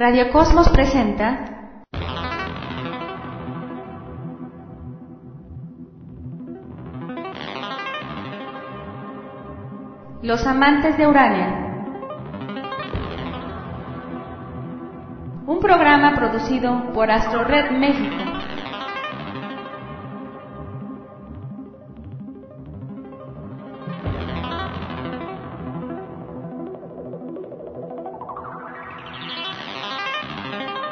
Radio Cosmos presenta Los amantes de Urania. Un programa producido por Astro Red México.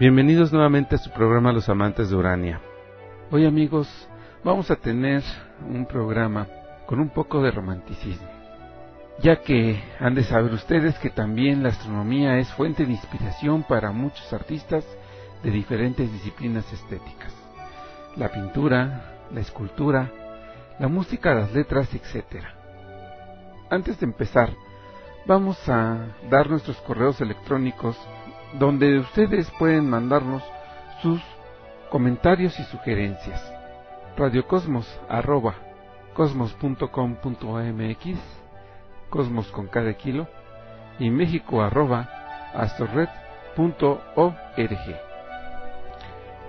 Bienvenidos nuevamente a su programa Los Amantes de Urania. Hoy amigos vamos a tener un programa con un poco de romanticismo, ya que han de saber ustedes que también la astronomía es fuente de inspiración para muchos artistas de diferentes disciplinas estéticas. La pintura, la escultura, la música, las letras, etc. Antes de empezar, vamos a dar nuestros correos electrónicos donde ustedes pueden mandarnos sus comentarios y sugerencias. Radiocosmos arroba cosmos.com.mx Cosmos con cada kilo y México arroba astrored.org.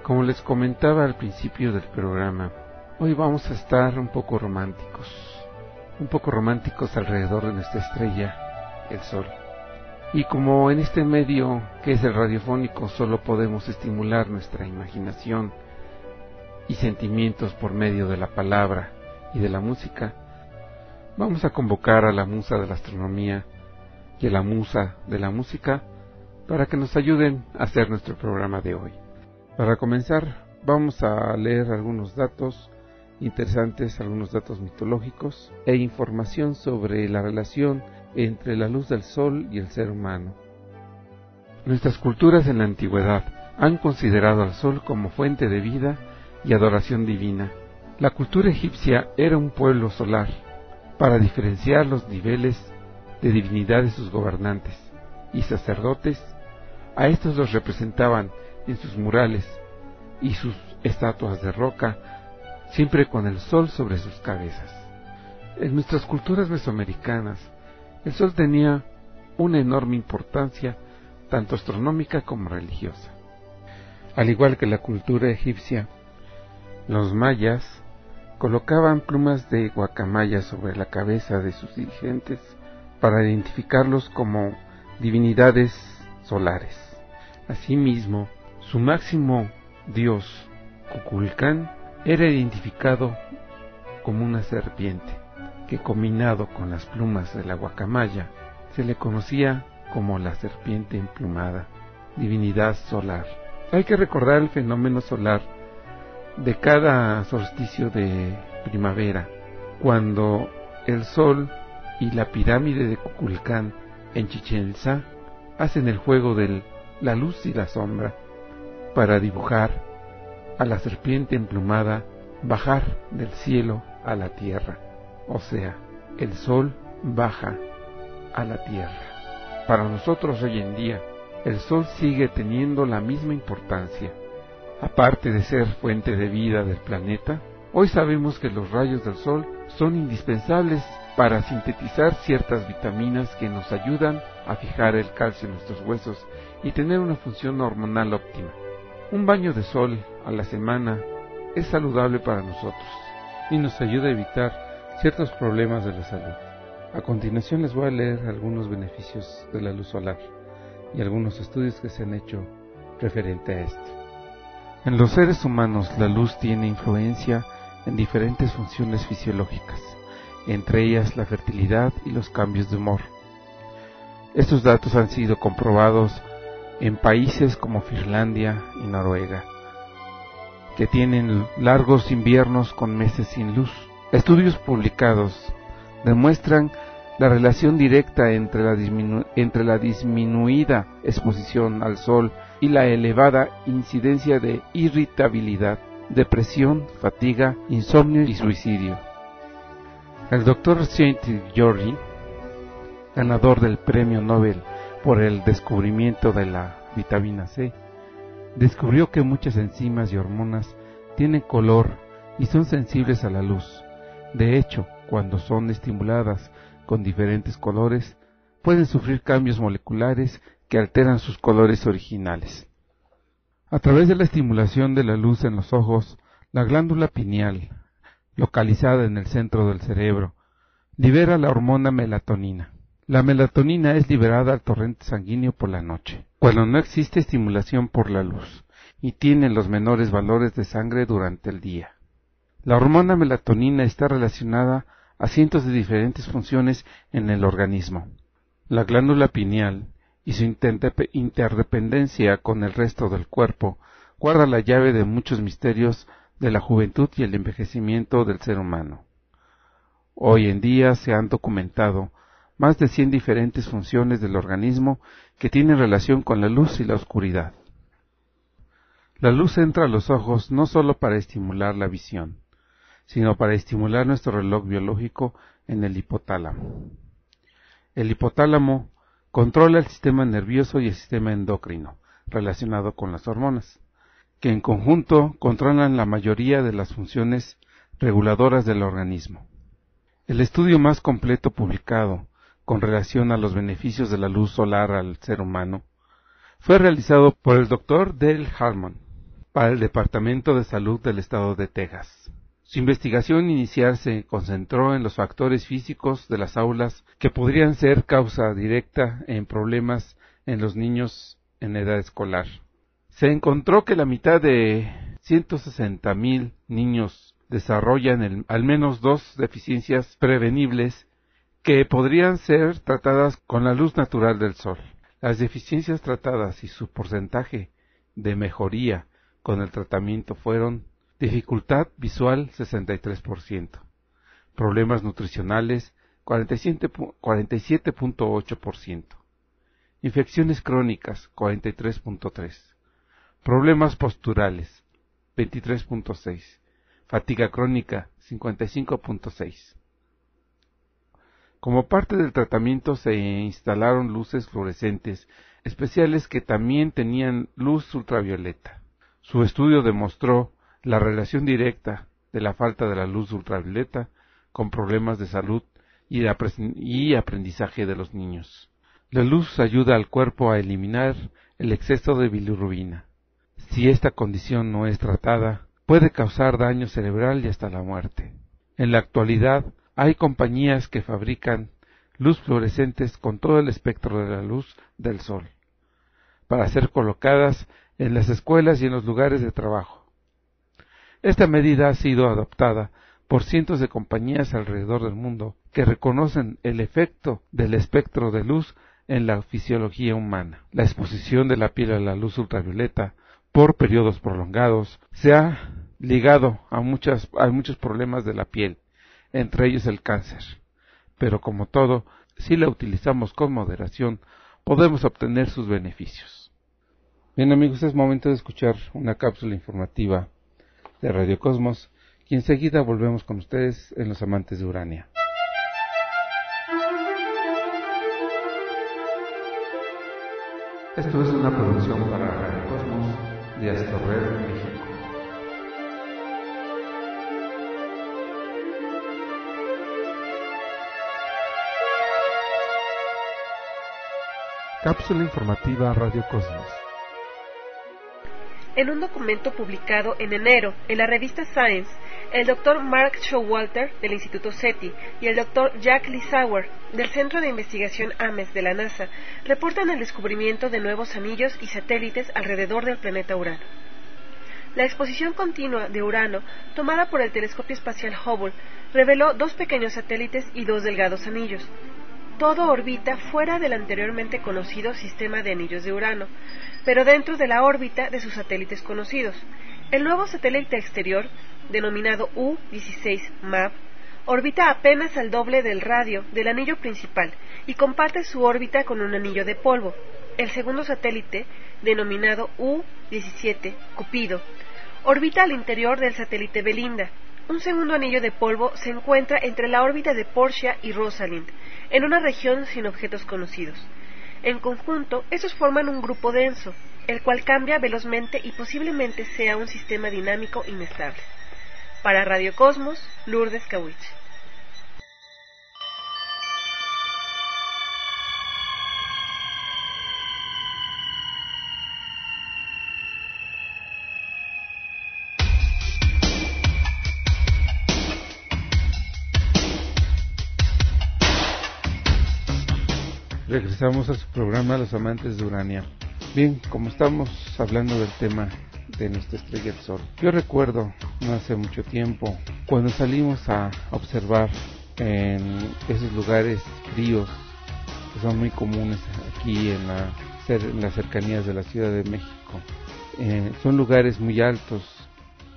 Como les comentaba al principio del programa, hoy vamos a estar un poco románticos, un poco románticos alrededor de nuestra estrella, el Sol. Y como en este medio que es el radiofónico solo podemos estimular nuestra imaginación y sentimientos por medio de la palabra y de la música, vamos a convocar a la musa de la astronomía y a la musa de la música para que nos ayuden a hacer nuestro programa de hoy. Para comenzar, vamos a leer algunos datos interesantes, algunos datos mitológicos e información sobre la relación entre la luz del sol y el ser humano. Nuestras culturas en la antigüedad han considerado al sol como fuente de vida y adoración divina. La cultura egipcia era un pueblo solar, para diferenciar los niveles de divinidad de sus gobernantes y sacerdotes, a estos los representaban en sus murales y sus estatuas de roca, siempre con el sol sobre sus cabezas. En nuestras culturas mesoamericanas, el sol tenía una enorme importancia, tanto astronómica como religiosa. Al igual que la cultura egipcia, los mayas colocaban plumas de guacamaya sobre la cabeza de sus dirigentes para identificarlos como divinidades solares. Asimismo, su máximo dios, Kukulcán, era identificado como una serpiente que combinado con las plumas de la guacamaya se le conocía como la serpiente emplumada, divinidad solar. Hay que recordar el fenómeno solar de cada solsticio de primavera, cuando el sol y la pirámide de Cuculcán en Chichen hacen el juego de la luz y la sombra para dibujar a la serpiente emplumada bajar del cielo a la tierra o sea, el sol baja a la tierra. Para nosotros hoy en día, el Sol sigue teniendo la misma importancia. Aparte de ser fuente de vida del planeta, hoy sabemos que los rayos del Sol son indispensables para sintetizar ciertas vitaminas que nos ayudan a fijar el calcio en nuestros huesos y tener una función hormonal óptima. Un baño de sol a la semana es saludable para nosotros y nos ayuda a evitar ciertos problemas de la salud. A continuación les voy a leer algunos beneficios de la luz solar y algunos estudios que se han hecho referente a esto. En los seres humanos la luz tiene influencia en diferentes funciones fisiológicas, entre ellas la fertilidad y los cambios de humor. Estos datos han sido comprobados en países como Finlandia y Noruega, que tienen largos inviernos con meses sin luz. Estudios publicados demuestran la relación directa entre la, disminuida exposición al sol y la elevada incidencia de irritabilidad, depresión, fatiga, insomnio y suicidio. El doctor Saint Georgi, ganador del premio Nobel por el descubrimiento de la vitamina C, descubrió que muchas enzimas y hormonas tienen color y son sensibles a la luz. De hecho, cuando son estimuladas con diferentes colores, pueden sufrir cambios moleculares que alteran sus colores originales. A través de la estimulación de la luz en los ojos, la glándula pineal, localizada en el centro del cerebro, libera la hormona melatonina. La melatonina es liberada al torrente sanguíneo por la noche, cuando no existe estimulación por la luz, y tiene los menores valores de sangre durante el día. La hormona melatonina está relacionada a cientos de diferentes funciones en el organismo. La glándula pineal y su interdependencia con el resto del cuerpo guarda la llave de muchos misterios de la juventud y el envejecimiento del ser humano. Hoy en día se han documentado más de 100 diferentes funciones del organismo que tienen relación con la luz y la oscuridad. La luz entra a los ojos no sólo para estimular la visión, sino para estimular nuestro reloj biológico en el hipotálamo. El hipotálamo controla el sistema nervioso y el sistema endocrino, relacionado con las hormonas, que en conjunto controlan la mayoría de las funciones reguladoras del organismo. El estudio más completo publicado con relación a los beneficios de la luz solar al ser humano, fue realizado por el Dr. Dale Harmon para el Departamento de Salud del Estado de Texas. Su investigación inicial se concentró en los factores físicos de las aulas que podrían ser causa directa en problemas en los niños en edad escolar. Se encontró que la mitad de 160.000 niños desarrollan al menos dos deficiencias prevenibles que podrían ser tratadas con la luz natural del sol. Las deficiencias tratadas y su porcentaje de mejoría con el tratamiento fueron dificultad visual 63%, problemas nutricionales 47.8%, infecciones crónicas 43.3%, problemas posturales 23.6%, fatiga crónica 55.6%. Como parte del tratamiento se instalaron luces fluorescentes especiales que también tenían luz ultravioleta. Su estudio demostró la relación directa de la falta de la luz ultravioleta con problemas de salud y, aprendizaje de los niños. La luz ayuda al cuerpo a eliminar el exceso de bilirrubina. Si esta condición no es tratada, puede causar daño cerebral y hasta la muerte. En la actualidad, hay compañías que fabrican luz fluorescentes con todo el espectro de la luz del sol, para ser colocadas en las escuelas y en los lugares de trabajo. Esta medida ha sido adoptada por cientos de compañías alrededor del mundo que reconocen el efecto del espectro de luz en la fisiología humana. La exposición de la piel a la luz ultravioleta por periodos prolongados se ha ligado a, a muchos problemas de la piel, entre ellos el cáncer. Pero como todo, si la utilizamos con moderación, podemos obtener sus beneficios. Bien amigos, es momento de escuchar una cápsula informativa de Radio Cosmos y enseguida volvemos con ustedes en Los Amantes de Urania. Esto es una producción para Radio Cosmos de Astorred, México. Cápsula informativa Radio Cosmos. En un documento publicado en enero en la revista Science, el doctor Mark Showalter del Instituto SETI y el doctor Jack Lissauer del Centro de Investigación AMES de la NASA reportan el descubrimiento de nuevos anillos y satélites alrededor del planeta Urano. La exposición continua de Urano, tomada por el telescopio espacial Hubble, reveló dos pequeños satélites y dos delgados anillos. Todo orbita fuera del anteriormente conocido sistema de anillos de Urano, pero dentro de la órbita de sus satélites conocidos. El nuevo satélite exterior, denominado U-16 MAP, orbita apenas al doble del radio del anillo principal y comparte su órbita con un anillo de polvo. El segundo satélite, denominado U-17 Cupido, orbita al interior del satélite Belinda. Un segundo anillo de polvo se encuentra entre la órbita de Portia y Rosalind, en una región sin objetos conocidos. En conjunto, estos forman un grupo denso, el cual cambia velozmente y posiblemente sea un sistema dinámico inestable. Para Radio Cosmos, Lourdes Kawich. Regresamos a su programa Los Amantes de Urania. Bien, como estamos hablando del tema de nuestra estrella del Sol, yo recuerdo no hace mucho tiempo cuando salimos a observar en esos lugares fríos que son muy comunes aquí en, la, en las cercanías de la Ciudad de México. Eh, son lugares muy altos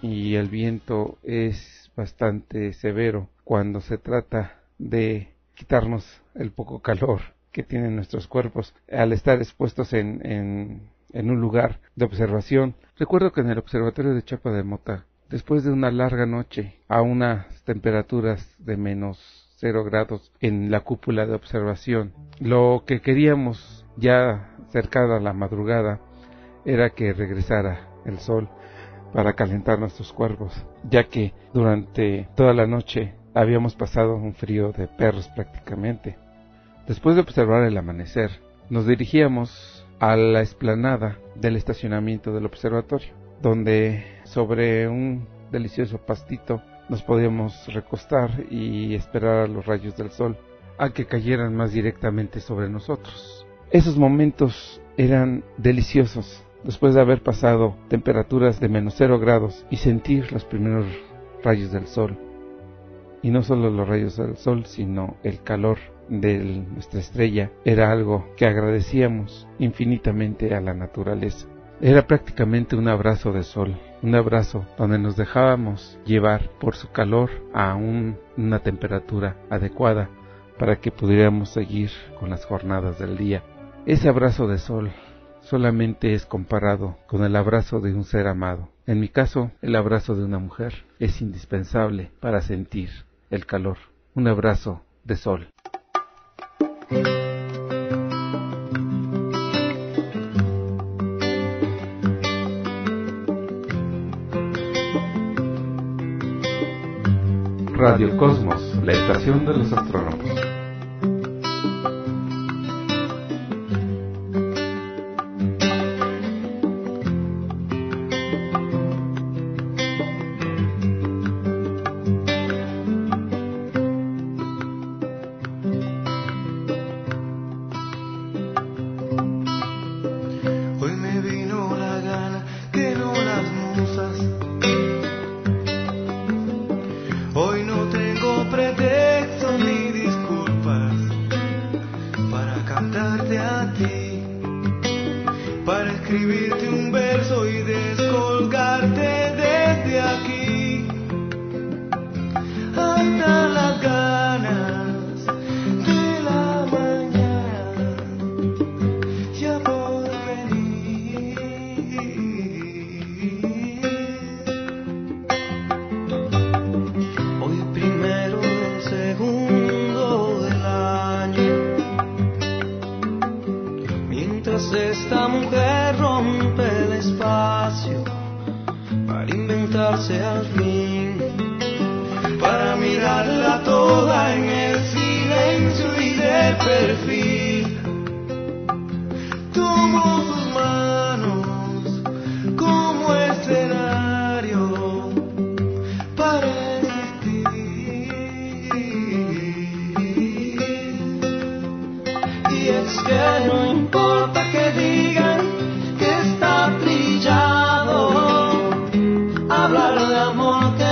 y el viento es bastante severo cuando se trata de quitarnos el poco calor que tienen nuestros cuerpos al estar expuestos en, un lugar de observación. Recuerdo que en el observatorio de Chapa de Mota, después de una larga noche a unas temperaturas de menos cero grados en la cúpula de observación, lo que queríamos ya cercada la madrugada era que regresara el sol para calentar nuestros cuerpos, ya que durante toda la noche habíamos pasado un frío de perros prácticamente. Después de observar el amanecer, nos dirigíamos a la explanada del estacionamiento del observatorio, donde sobre un delicioso pastito nos podíamos recostar y esperar a los rayos del sol a que cayeran más directamente sobre nosotros. Esos momentos eran deliciosos después de haber pasado temperaturas de menos cero grados y sentir los primeros rayos del sol. Y no solo los rayos del sol, sino el calor de nuestra estrella era algo que agradecíamos infinitamente a la naturaleza. Era prácticamente un abrazo de sol, un abrazo donde nos dejábamos llevar por su calor a una temperatura adecuada para que pudiéramos seguir con las jornadas del día. Ese abrazo de sol solamente es comparado con el abrazo de un ser amado. En mi caso, el abrazo de una mujer es indispensable para sentir el calor. Un abrazo de sol. Radio Cosmos, la estación de los astrónomos.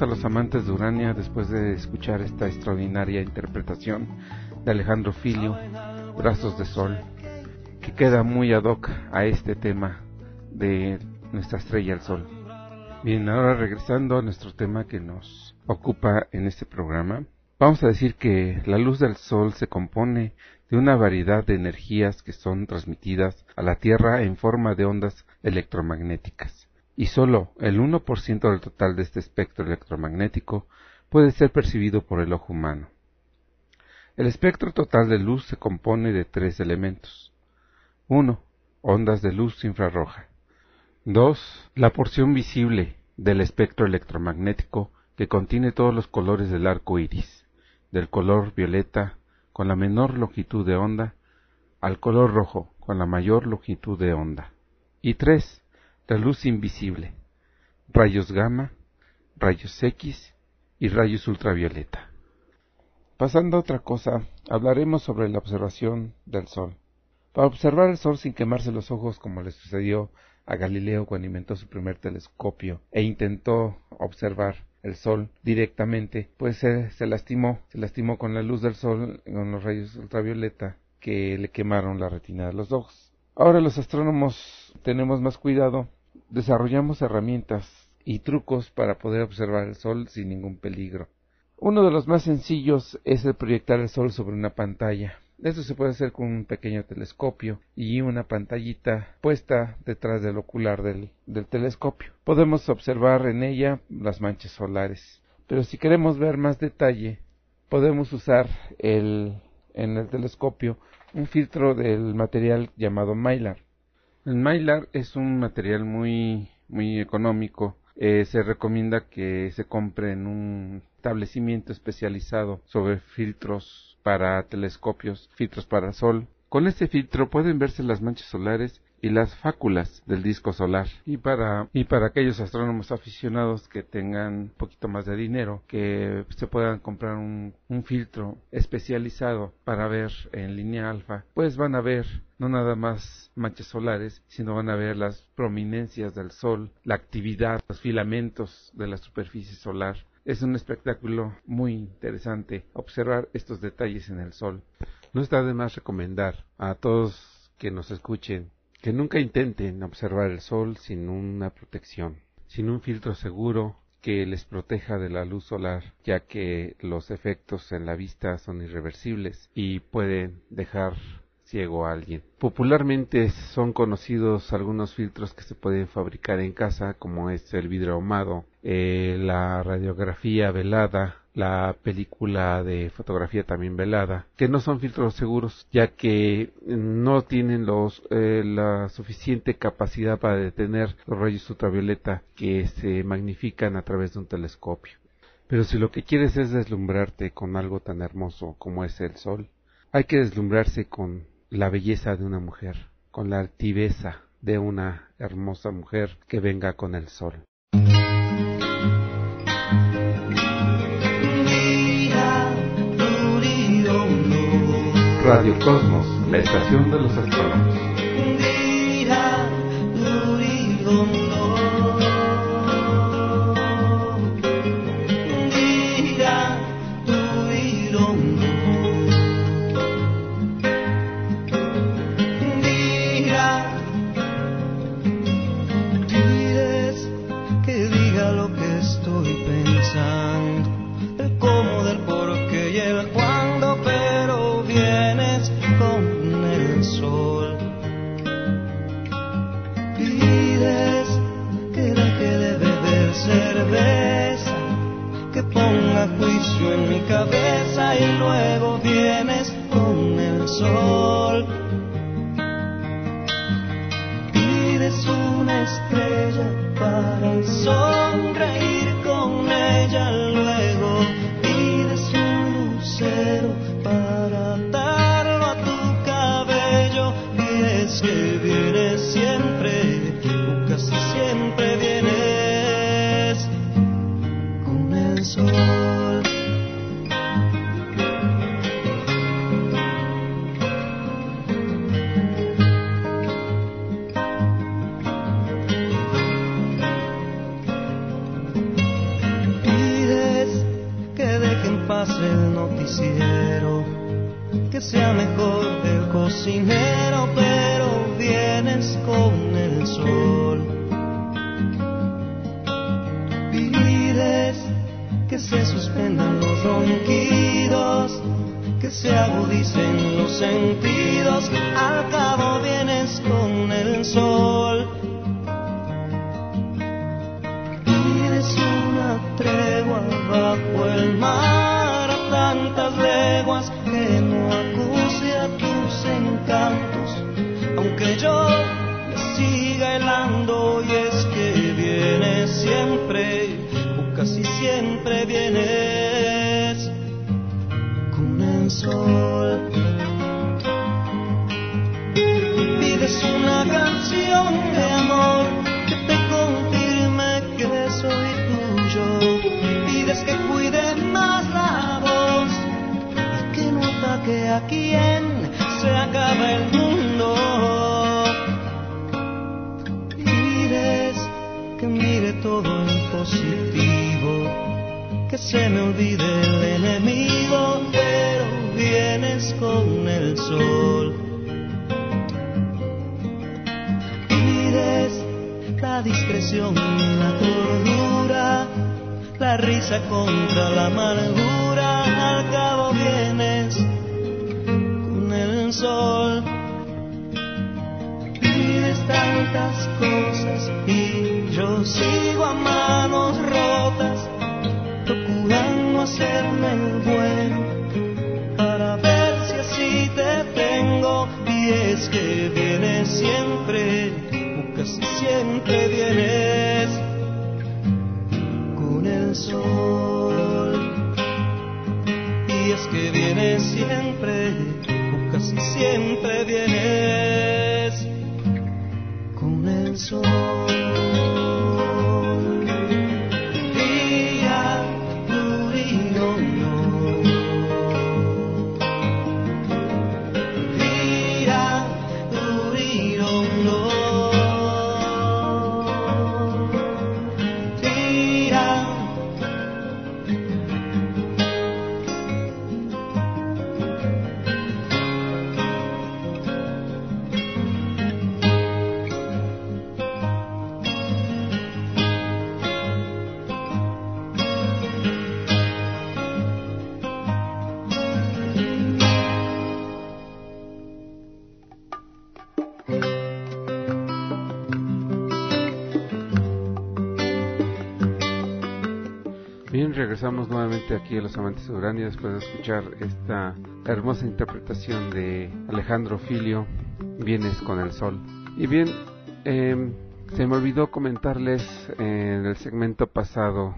A los amantes de Urania después de escuchar esta extraordinaria interpretación de Alejandro Filio, Brazos de Sol, que queda muy ad hoc a este tema de nuestra estrella el Sol. Bien, ahora regresando a nuestro tema que nos ocupa en este programa, vamos a decir que la luz del Sol se compone de una variedad de energías que son transmitidas a la Tierra en forma de ondas electromagnéticas y solo el 1% del total de este espectro electromagnético puede ser percibido por el ojo humano. El espectro total de luz se compone de tres elementos. 1. Ondas de luz infrarroja. 2. La porción visible del espectro electromagnético que contiene todos los colores del arco iris, del color violeta con la menor longitud de onda al color rojo con la mayor longitud de onda. Y 3 la luz invisible, rayos gamma, rayos X y rayos ultravioleta. Pasando a otra cosa, hablaremos sobre la observación del Sol. Para observar el Sol sin quemarse los ojos como le sucedió a Galileo cuando inventó su primer telescopio e intentó observar el Sol directamente, pues se, lastimó, se lastimó con la luz del Sol, con los rayos ultravioleta que le quemaron la retina de los ojos. Ahora los astrónomos tenemos más cuidado, desarrollamos herramientas y trucos para poder observar el Sol sin ningún peligro. Uno de los más sencillos es el proyectar el Sol sobre una pantalla. Esto se puede hacer con un pequeño telescopio y una pantallita puesta detrás del ocular del, del telescopio. Podemos observar en ella las manchas solares. Pero si queremos ver más detalle, podemos usar el, en el telescopio un filtro del material llamado Mylar. El Mylar es un material muy, muy económico. Eh, se recomienda que se compre en un establecimiento especializado sobre filtros para telescopios, filtros para sol. Con este filtro pueden verse las manchas solares y las fáculas del disco solar. Y para, y para aquellos astrónomos aficionados que tengan un poquito más de dinero, que se puedan comprar un, filtro especializado para ver en línea alfa, pues van a ver no nada más manchas solares, sino van a ver las prominencias del Sol, la actividad, los filamentos de la superficie solar. Es un espectáculo muy interesante observar estos detalles en el Sol. No está de más recomendar a todos que nos escuchen que nunca intenten observar el Sol sin una protección, sin un filtro seguro que les proteja de la luz solar, ya que los efectos en la vista son irreversibles y pueden dejar ciego a alguien. Popularmente son conocidos algunos filtros que se pueden fabricar en casa, como es el vidrio ahumado, eh, la radiografía velada, la película de fotografía también velada, que no son filtros seguros, ya que no tienen los, eh, la suficiente capacidad para detener los rayos ultravioleta que se magnifican a través de un telescopio. Pero si lo que quieres es deslumbrarte con algo tan hermoso como es el sol, hay que deslumbrarse con la belleza de una mujer, con la altiveza de una hermosa mujer que venga con el sol. Radio Cosmos, la estación de los astrónomos. no acuse a tus encantos, aunque yo a quién se acaba el mundo. Mires que mire todo en positivo, que se me olvide el enemigo, pero vienes con el sol. Mires la discreción, la cordura, la risa contra la amargura sol. Pides tantas cosas y yo sigo a manos rotas, procurando hacerme el bueno para ver si así te tengo. Y es que vienes siempre, o casi siempre vienes con el sol. Y es que vienes siempre siempre vienes con el sol? Regresamos nuevamente aquí a Los Amantes de Urania después de escuchar esta hermosa interpretación de Alejandro Filio, Vienes con el Sol. Y bien, eh, se me olvidó comentarles en el segmento pasado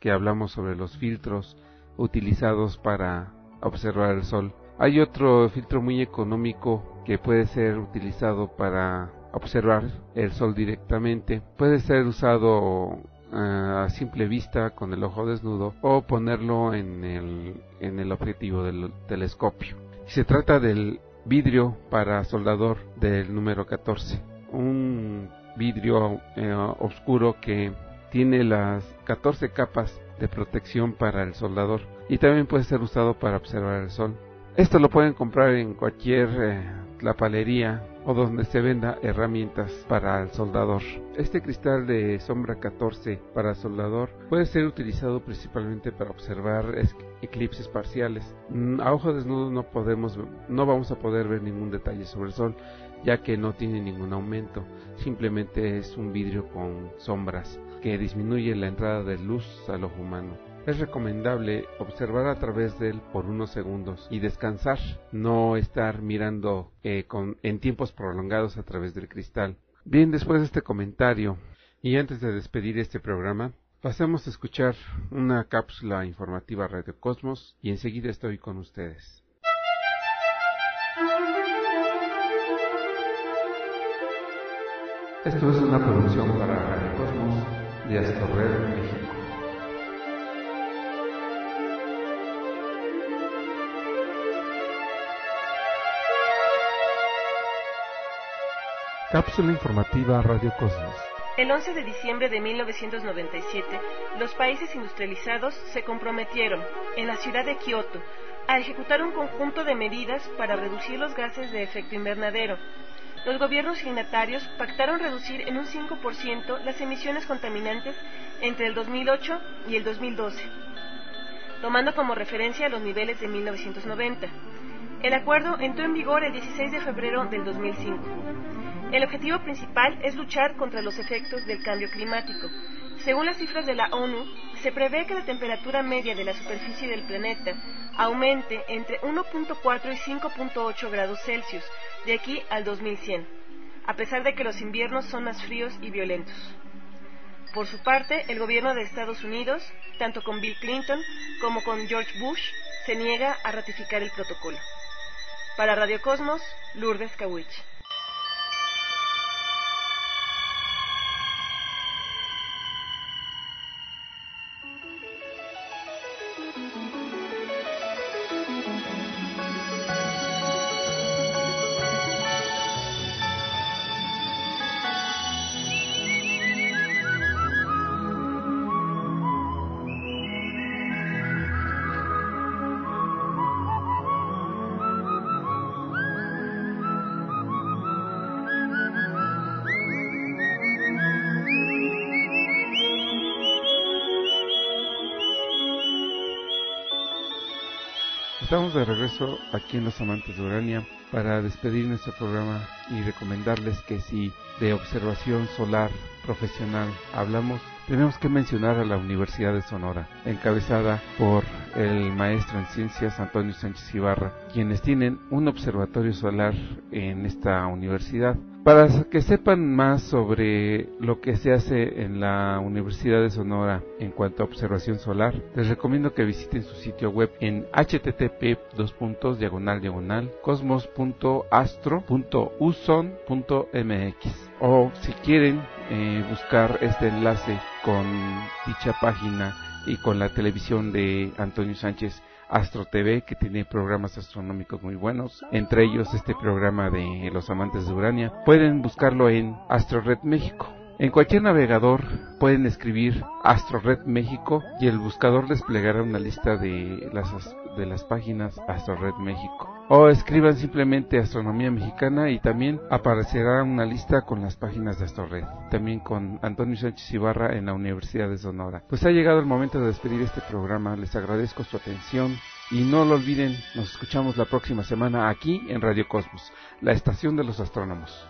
que hablamos sobre los filtros utilizados para observar el Sol. Hay otro filtro muy económico que puede ser utilizado para observar el Sol directamente. Puede ser usado a simple vista con el ojo desnudo o ponerlo en el, en el objetivo del telescopio. Se trata del vidrio para soldador del número 14, un vidrio eh, oscuro que tiene las 14 capas de protección para el soldador y también puede ser usado para observar el sol. Esto lo pueden comprar en cualquier eh, lapalería o donde se venda herramientas para el soldador. Este cristal de sombra 14 para soldador puede ser utilizado principalmente para observar es- eclipses parciales. Mm, A ojo desnudo no podemos, no vamos a poder ver ningún detalle sobre el sol, ya que no tiene ningún aumento. Simplemente es un vidrio con sombras que disminuye la entrada de luz al ojo humano. Es recomendable observar a través de él por unos segundos y descansar, no estar mirando eh, con, en tiempos prolongados a través del cristal. Bien, después de este comentario y antes de despedir este programa, pasemos a escuchar una cápsula informativa Radio Cosmos y enseguida estoy con ustedes. Esto es una producción para Radio Cosmos de Astorred, Cápsula informativa Radio Cosmos. El 11 de diciembre de 1997, los países industrializados se comprometieron, en la ciudad de Kioto, a ejecutar un conjunto de medidas para reducir los gases de efecto invernadero. Los gobiernos signatarios pactaron reducir en un 5% las emisiones contaminantes entre el 2008 y el 2012, tomando como referencia los niveles de 1990. El acuerdo entró en vigor el 16 de febrero del 2005. El objetivo principal es luchar contra los efectos del cambio climático. Según las cifras de la ONU, se prevé que la temperatura media de la superficie del planeta aumente entre 1.4 y 5.8 grados Celsius de aquí al 2100, a pesar de que los inviernos son más fríos y violentos. Por su parte, el gobierno de Estados Unidos, tanto con Bill Clinton como con George Bush, se niega a ratificar el protocolo. Para Radio Cosmos, Lourdes Kawich. Estamos de regreso aquí en Los Amantes de Urania para despedir nuestro programa y recomendarles que si de observación solar profesional hablamos, tenemos que mencionar a la Universidad de Sonora, encabezada por el maestro en ciencias Antonio Sánchez Ibarra, quienes tienen un observatorio solar en esta universidad. Para que sepan más sobre lo que se hace en la Universidad de Sonora en cuanto a observación solar, les recomiendo que visiten su sitio web en http diagonal cosmos.astro.uson.mx o si quieren eh, buscar este enlace con dicha página y con la televisión de Antonio Sánchez Astro TV que tiene programas astronómicos muy buenos, entre ellos este programa de los amantes de Urania. Pueden buscarlo en AstroRed México. En cualquier navegador pueden escribir AstroRed México y el buscador desplegará una lista de las, de las páginas AstroRed México. O escriban simplemente Astronomía Mexicana y también aparecerá una lista con las páginas de AstroRed. También con Antonio Sánchez Ibarra en la Universidad de Sonora. Pues ha llegado el momento de despedir este programa. Les agradezco su atención. Y no lo olviden, nos escuchamos la próxima semana aquí en Radio Cosmos, la estación de los astrónomos.